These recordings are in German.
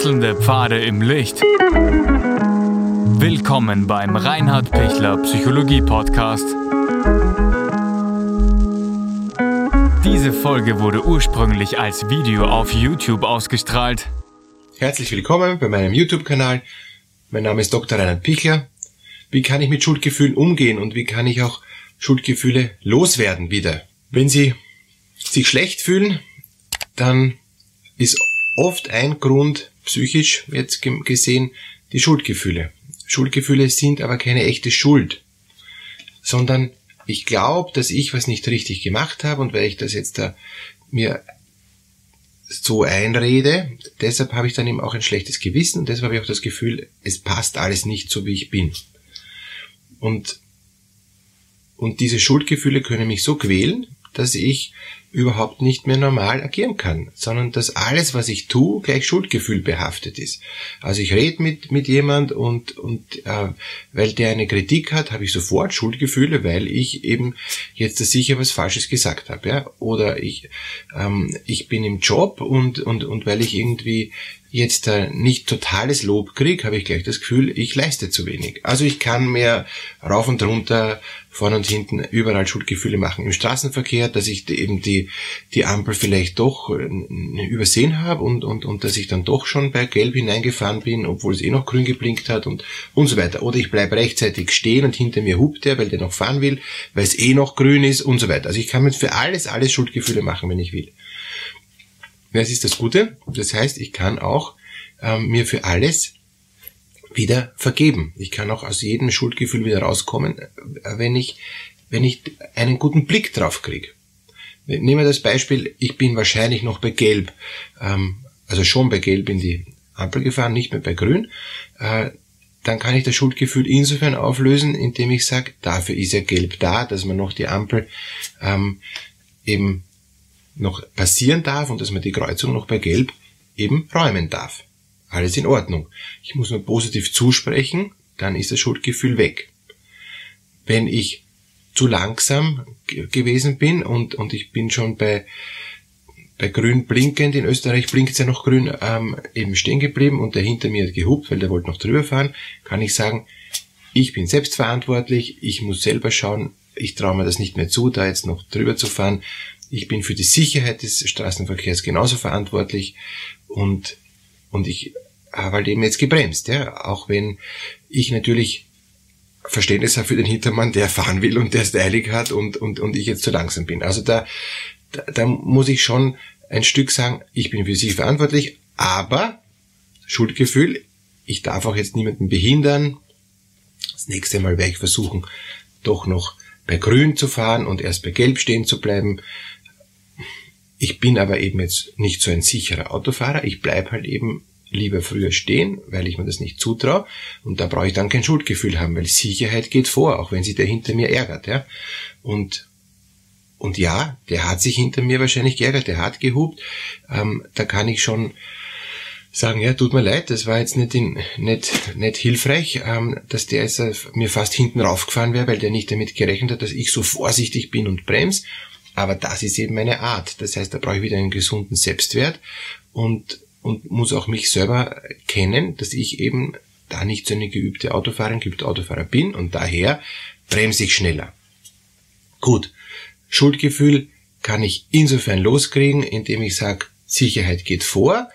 Wechselnde Pfade im Licht. Willkommen beim Reinhard Pichler Psychologie Podcast. Diese Folge wurde ursprünglich als Video auf YouTube ausgestrahlt. Herzlich willkommen bei meinem YouTube-Kanal. Mein Name ist Dr. Reinhard Pichler. Wie kann ich mit Schuldgefühlen umgehen und wie kann ich auch Schuldgefühle loswerden wieder? Wenn Sie sich schlecht fühlen, dann ist oft ein Grund, psychisch jetzt gesehen, die Schuldgefühle. Schuldgefühle sind aber keine echte Schuld, sondern ich glaube, dass ich was nicht richtig gemacht habe und weil ich das jetzt da mir so einrede, deshalb habe ich dann eben auch ein schlechtes Gewissen und deshalb habe ich auch das Gefühl, es passt alles nicht so, wie ich bin. Und, und diese Schuldgefühle können mich so quälen, dass ich überhaupt nicht mehr normal agieren kann, sondern dass alles, was ich tue, gleich Schuldgefühl behaftet ist. Also ich rede mit, mit jemand und, und äh, weil der eine Kritik hat, habe ich sofort Schuldgefühle, weil ich eben jetzt sicher was Falsches gesagt habe. Ja? Oder ich, ähm, ich bin im Job und, und, und weil ich irgendwie jetzt äh, nicht totales Lob kriege, habe ich gleich das Gefühl, ich leiste zu wenig. Also ich kann mehr rauf und runter, vorne und hinten überall Schuldgefühle machen. Im Straßenverkehr, dass ich eben die, die Ampel vielleicht doch äh, übersehen habe und, und, und dass ich dann doch schon bei Gelb hineingefahren bin, obwohl es eh noch grün geblinkt hat und, und so weiter. Oder ich bleibe rechtzeitig stehen und hinter mir hupt der, weil der noch fahren will, weil es eh noch grün ist und so weiter. Also ich kann mir für alles, alles Schuldgefühle machen, wenn ich will. Das ist das Gute. Das heißt, ich kann auch ähm, mir für alles wieder vergeben. Ich kann auch aus jedem Schuldgefühl wieder rauskommen, äh, wenn ich, wenn ich einen guten Blick drauf kriege. Nehmen wir das Beispiel, ich bin wahrscheinlich noch bei Gelb, ähm, also schon bei Gelb in die Ampel gefahren, nicht mehr bei Grün. Äh, dann kann ich das Schuldgefühl insofern auflösen, indem ich sage, dafür ist ja Gelb da, dass man noch die Ampel ähm, eben noch passieren darf und dass man die Kreuzung noch bei Gelb eben räumen darf. Alles in Ordnung. Ich muss nur positiv zusprechen, dann ist das Schuldgefühl weg. Wenn ich zu langsam gewesen bin und, und ich bin schon bei, bei grün blinkend, in Österreich blinkt es ja noch grün, ähm, eben stehen geblieben und der hinter mir hat gehupt, weil der wollte noch drüber fahren, kann ich sagen, ich bin selbstverantwortlich, ich muss selber schauen, ich traue mir das nicht mehr zu, da jetzt noch drüber zu fahren, ich bin für die Sicherheit des Straßenverkehrs genauso verantwortlich und, und ich habe halt eben jetzt gebremst, ja. Auch wenn ich natürlich Verständnis habe für den Hintermann, der fahren will und der es eilig hat und, und, und ich jetzt zu langsam bin. Also da, da, da muss ich schon ein Stück sagen, ich bin für sie verantwortlich, aber Schuldgefühl, ich darf auch jetzt niemanden behindern. Das nächste Mal werde ich versuchen, doch noch bei Grün zu fahren und erst bei Gelb stehen zu bleiben. Ich bin aber eben jetzt nicht so ein sicherer Autofahrer. Ich bleib halt eben lieber früher stehen, weil ich mir das nicht zutraue. Und da brauche ich dann kein Schuldgefühl haben, weil Sicherheit geht vor, auch wenn sich der hinter mir ärgert. Ja? Und, und ja, der hat sich hinter mir wahrscheinlich geärgert, der hat gehupt. Ähm, da kann ich schon sagen, ja, tut mir leid, das war jetzt nicht, in, nicht, nicht hilfreich, ähm, dass der jetzt äh, mir fast hinten raufgefahren wäre, weil der nicht damit gerechnet hat, dass ich so vorsichtig bin und bremse. Aber das ist eben meine Art. Das heißt, da brauche ich wieder einen gesunden Selbstwert und, und muss auch mich selber kennen, dass ich eben da nicht so eine geübte Autofahrerin, geübte Autofahrer bin und daher bremse ich schneller. Gut, Schuldgefühl kann ich insofern loskriegen, indem ich sage, Sicherheit geht vor,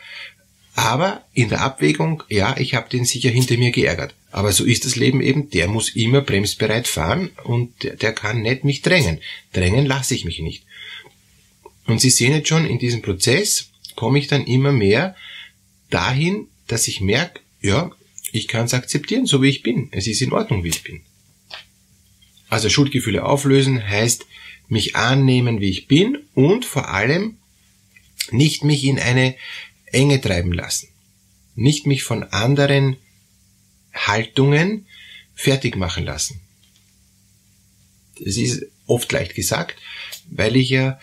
aber in der Abwägung, ja, ich habe den sicher hinter mir geärgert. Aber so ist das Leben eben, der muss immer bremsbereit fahren und der, der kann nicht mich drängen. Drängen lasse ich mich nicht. Und Sie sehen jetzt schon, in diesem Prozess komme ich dann immer mehr dahin, dass ich merke, ja, ich kann es akzeptieren, so wie ich bin. Es ist in Ordnung, wie ich bin. Also Schuldgefühle auflösen heißt mich annehmen, wie ich bin und vor allem nicht mich in eine Enge treiben lassen. Nicht mich von anderen Haltungen fertig machen lassen. Das ist oft leicht gesagt, weil ich ja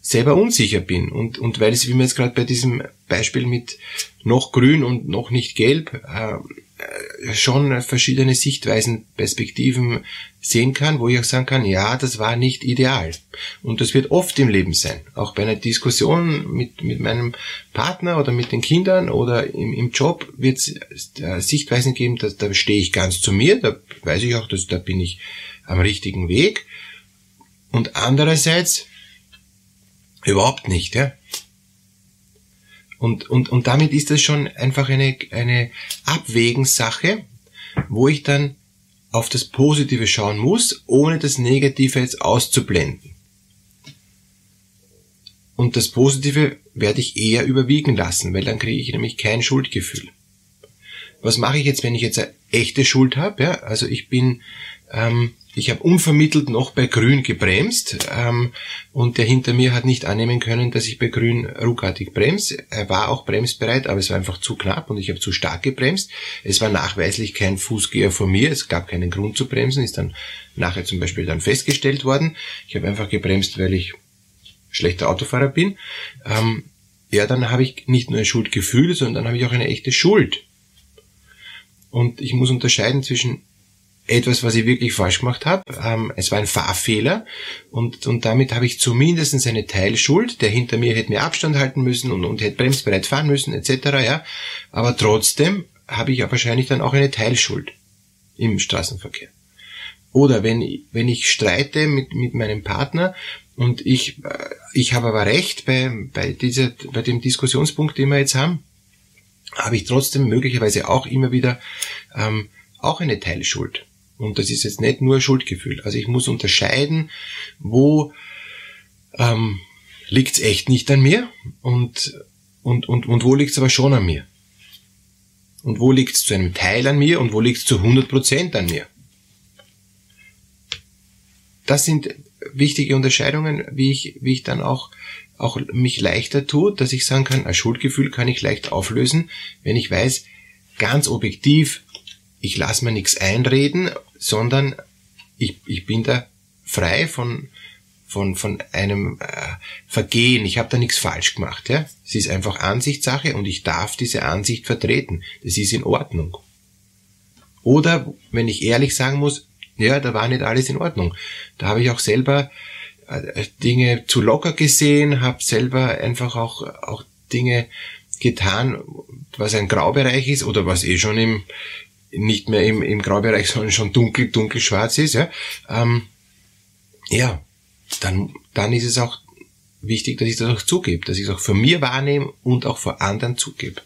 selber unsicher bin und, und weil es, wie wir jetzt gerade bei diesem Beispiel mit noch grün und noch nicht gelb, äh, schon verschiedene Sichtweisen, Perspektiven sehen kann, wo ich auch sagen kann, ja, das war nicht ideal. Und das wird oft im Leben sein. Auch bei einer Diskussion mit, mit meinem Partner oder mit den Kindern oder im, im Job wird es äh, Sichtweisen geben, dass, da stehe ich ganz zu mir, da weiß ich auch, dass da bin ich am richtigen Weg. Und andererseits überhaupt nicht, ja. Und, und, und damit ist das schon einfach eine, eine Abwägenssache, wo ich dann auf das Positive schauen muss, ohne das Negative jetzt auszublenden. Und das Positive werde ich eher überwiegen lassen, weil dann kriege ich nämlich kein Schuldgefühl. Was mache ich jetzt, wenn ich jetzt eine echte Schuld habe? Ja, also ich bin ähm, ich habe unvermittelt noch bei Grün gebremst ähm, und der hinter mir hat nicht annehmen können, dass ich bei Grün ruckartig bremse. Er war auch bremsbereit, aber es war einfach zu knapp und ich habe zu stark gebremst. Es war nachweislich kein Fußgeher vor mir, es gab keinen Grund zu bremsen, ist dann nachher zum Beispiel dann festgestellt worden. Ich habe einfach gebremst, weil ich schlechter Autofahrer bin. Ähm, ja, dann habe ich nicht nur ein Schuldgefühl, sondern dann habe ich auch eine echte Schuld. Und ich muss unterscheiden zwischen etwas, was ich wirklich falsch gemacht habe. Ähm, es war ein Fahrfehler und, und damit habe ich zumindest eine Teilschuld. Der hinter mir hätte mir Abstand halten müssen und, und hätte bremsbereit fahren müssen etc. Ja, aber trotzdem habe ich ja wahrscheinlich dann auch eine Teilschuld im Straßenverkehr. Oder wenn, wenn ich streite mit, mit meinem Partner und ich, äh, ich habe aber recht bei, bei, dieser, bei dem Diskussionspunkt, den wir jetzt haben, habe ich trotzdem möglicherweise auch immer wieder ähm, auch eine Teilschuld. Und das ist jetzt nicht nur Schuldgefühl. Also ich muss unterscheiden, wo ähm, liegt's echt nicht an mir und, und, und, und wo liegt's aber schon an mir. Und wo liegt's zu einem Teil an mir und wo liegt's zu 100% an mir. Das sind wichtige Unterscheidungen, wie ich, wie ich dann auch, auch mich leichter tue, dass ich sagen kann, ein Schuldgefühl kann ich leicht auflösen, wenn ich weiß, ganz objektiv, ich lasse mir nichts einreden, sondern ich, ich bin da frei von, von, von einem äh, Vergehen. Ich habe da nichts falsch gemacht. Ja? Es ist einfach Ansichtssache und ich darf diese Ansicht vertreten. Das ist in Ordnung. Oder wenn ich ehrlich sagen muss, ja, da war nicht alles in Ordnung. Da habe ich auch selber äh, Dinge zu locker gesehen, habe selber einfach auch, auch Dinge getan, was ein Graubereich ist oder was eh schon im, nicht mehr im, im Graubereich, sondern schon dunkel, dunkel schwarz ist, ja, ähm, ja, dann, dann ist es auch wichtig, dass ich das auch zugebe, dass ich es auch für mir wahrnehme und auch vor anderen zugebe.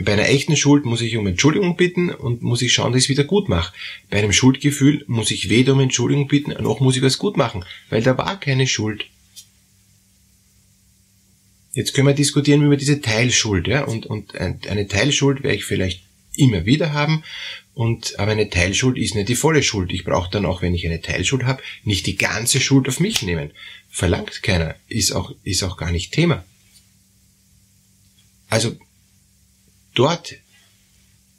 Bei einer echten Schuld muss ich um Entschuldigung bitten und muss ich schauen, dass ich es wieder gut mache. Bei einem Schuldgefühl muss ich weder um Entschuldigung bitten, noch muss ich was gut machen, weil da war keine Schuld. Jetzt können wir diskutieren über diese Teilschuld, ja, und, und eine Teilschuld wäre ich vielleicht immer wieder haben. Und aber eine Teilschuld ist nicht die volle Schuld. Ich brauche dann auch, wenn ich eine Teilschuld habe, nicht die ganze Schuld auf mich nehmen. Verlangt keiner, ist auch, ist auch gar nicht Thema. Also dort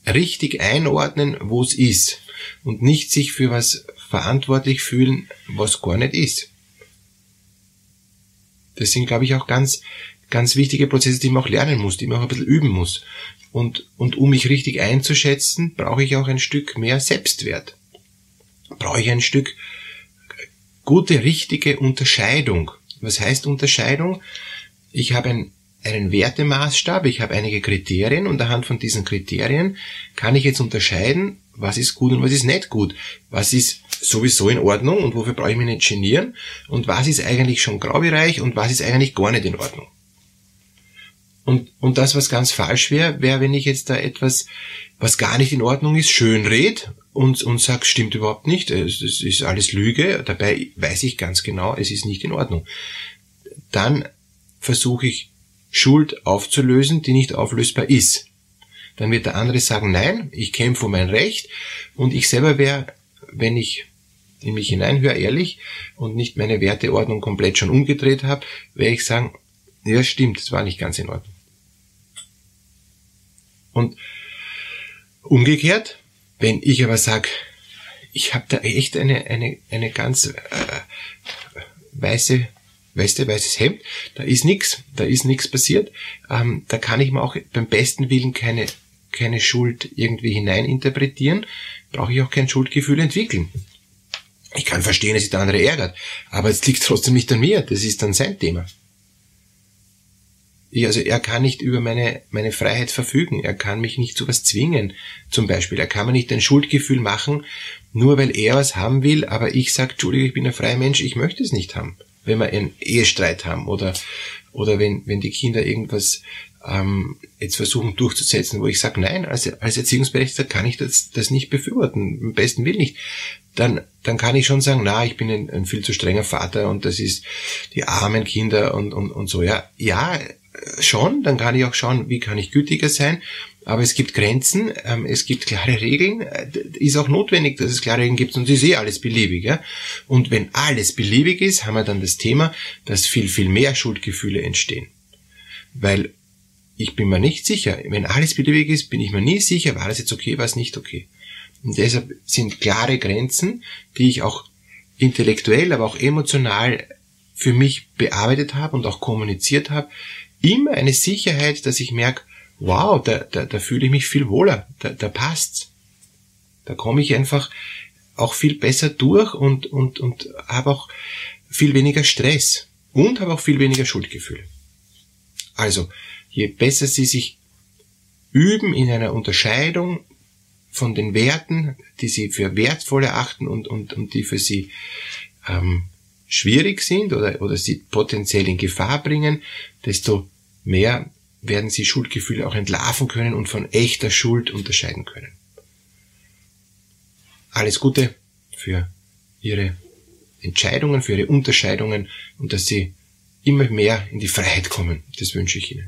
richtig einordnen, wo es ist und nicht sich für was verantwortlich fühlen, was gar nicht ist. Das sind, glaube ich, auch ganz, ganz wichtige Prozesse, die man auch lernen muss, die man auch ein bisschen üben muss. Und, und um mich richtig einzuschätzen, brauche ich auch ein Stück mehr Selbstwert. Brauche ich ein Stück gute, richtige Unterscheidung. Was heißt Unterscheidung? Ich habe ein, einen Wertemaßstab, ich habe einige Kriterien und anhand von diesen Kriterien kann ich jetzt unterscheiden, was ist gut und was ist nicht gut. Was ist sowieso in Ordnung und wofür brauche ich mich nicht genieren und was ist eigentlich schon Graubereich und was ist eigentlich gar nicht in Ordnung. Und, und das, was ganz falsch wäre, wäre, wenn ich jetzt da etwas, was gar nicht in Ordnung ist, schön red und, und sag, stimmt überhaupt nicht, es, es ist alles Lüge, dabei weiß ich ganz genau, es ist nicht in Ordnung. Dann versuche ich Schuld aufzulösen, die nicht auflösbar ist. Dann wird der andere sagen, nein, ich kämpfe um mein Recht und ich selber wäre, wenn ich in mich hineinhöre, ehrlich und nicht meine Werteordnung komplett schon umgedreht habe, wäre ich sagen, ja stimmt, es war nicht ganz in Ordnung. Und umgekehrt, wenn ich aber sage, ich habe da echt eine, eine, eine ganz äh, weiße Weste, weißes Hemd, da ist nichts, da ist nichts passiert, ähm, da kann ich mir auch beim besten Willen keine keine Schuld irgendwie hineininterpretieren, brauche ich auch kein Schuldgefühl entwickeln. Ich kann verstehen, dass sich der andere ärgert, aber es liegt trotzdem nicht an mir, das ist dann sein Thema. Ich, also er kann nicht über meine, meine Freiheit verfügen, er kann mich nicht zu was zwingen, zum Beispiel. Er kann mir nicht ein Schuldgefühl machen, nur weil er was haben will, aber ich sage, Entschuldigung, ich bin ein freier Mensch, ich möchte es nicht haben. Wenn wir einen Ehestreit haben oder, oder wenn, wenn die Kinder irgendwas ähm, jetzt versuchen durchzusetzen, wo ich sage, nein, als, als Erziehungsberechtigter kann ich das, das nicht befürworten, im besten Will nicht, dann, dann kann ich schon sagen, na, ich bin ein, ein viel zu strenger Vater und das ist die armen Kinder und, und, und so. Ja, ja, schon, dann kann ich auch schauen, wie kann ich gütiger sein, aber es gibt Grenzen, ähm, es gibt klare Regeln, äh, ist auch notwendig, dass es klare Regeln gibt und ist eh alles beliebig. Ja? Und wenn alles beliebig ist, haben wir dann das Thema, dass viel, viel mehr Schuldgefühle entstehen. Weil ich bin mir nicht sicher. Wenn alles beliebig ist, bin ich mir nie sicher, war das jetzt okay, war es nicht okay. Und deshalb sind klare Grenzen, die ich auch intellektuell, aber auch emotional für mich bearbeitet habe und auch kommuniziert habe, immer eine Sicherheit, dass ich merke, wow, da, da, da fühle ich mich viel wohler, da, da passt's. Da komme ich einfach auch viel besser durch und, und, und habe auch viel weniger Stress und habe auch viel weniger Schuldgefühle. Also, je besser sie sich üben in einer Unterscheidung von den Werten, die sie für wertvoll erachten und, und, und die für sie ähm, schwierig sind oder, oder sie potenziell in Gefahr bringen, desto mehr werden sie Schuldgefühle auch entlarven können und von echter Schuld unterscheiden können. Alles Gute für Ihre Entscheidungen, für Ihre Unterscheidungen und dass Sie immer mehr in die Freiheit kommen. Das wünsche ich Ihnen.